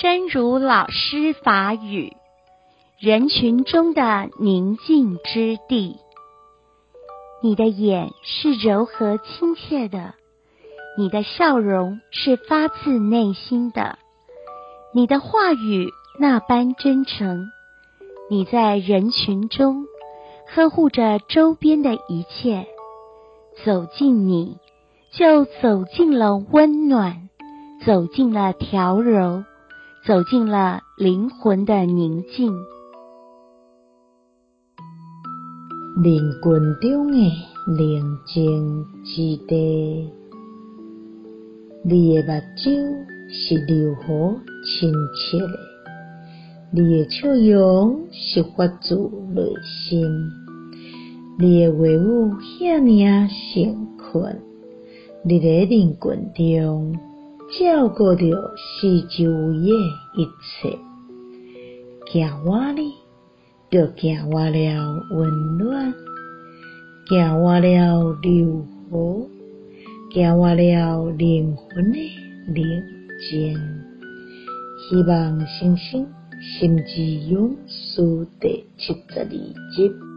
真如老师法语，人群中的宁静之地。你的眼是柔和亲切的，你的笑容是发自内心的，你的话语那般真诚。你在人群中呵护着周边的一切，走近你，就走进了温暖，走进了调柔，走进了灵魂的宁静。人群中的宁静之地，你的目睭是柔和亲切的。你的笑容是发自内心，你的话语遐尔诚恳，你伫人群中照顾着四周围的一切，走换哩，就走换了温暖，走换了柔和，走换了灵魂的宁静。希望星星。心之勇士第七十二集。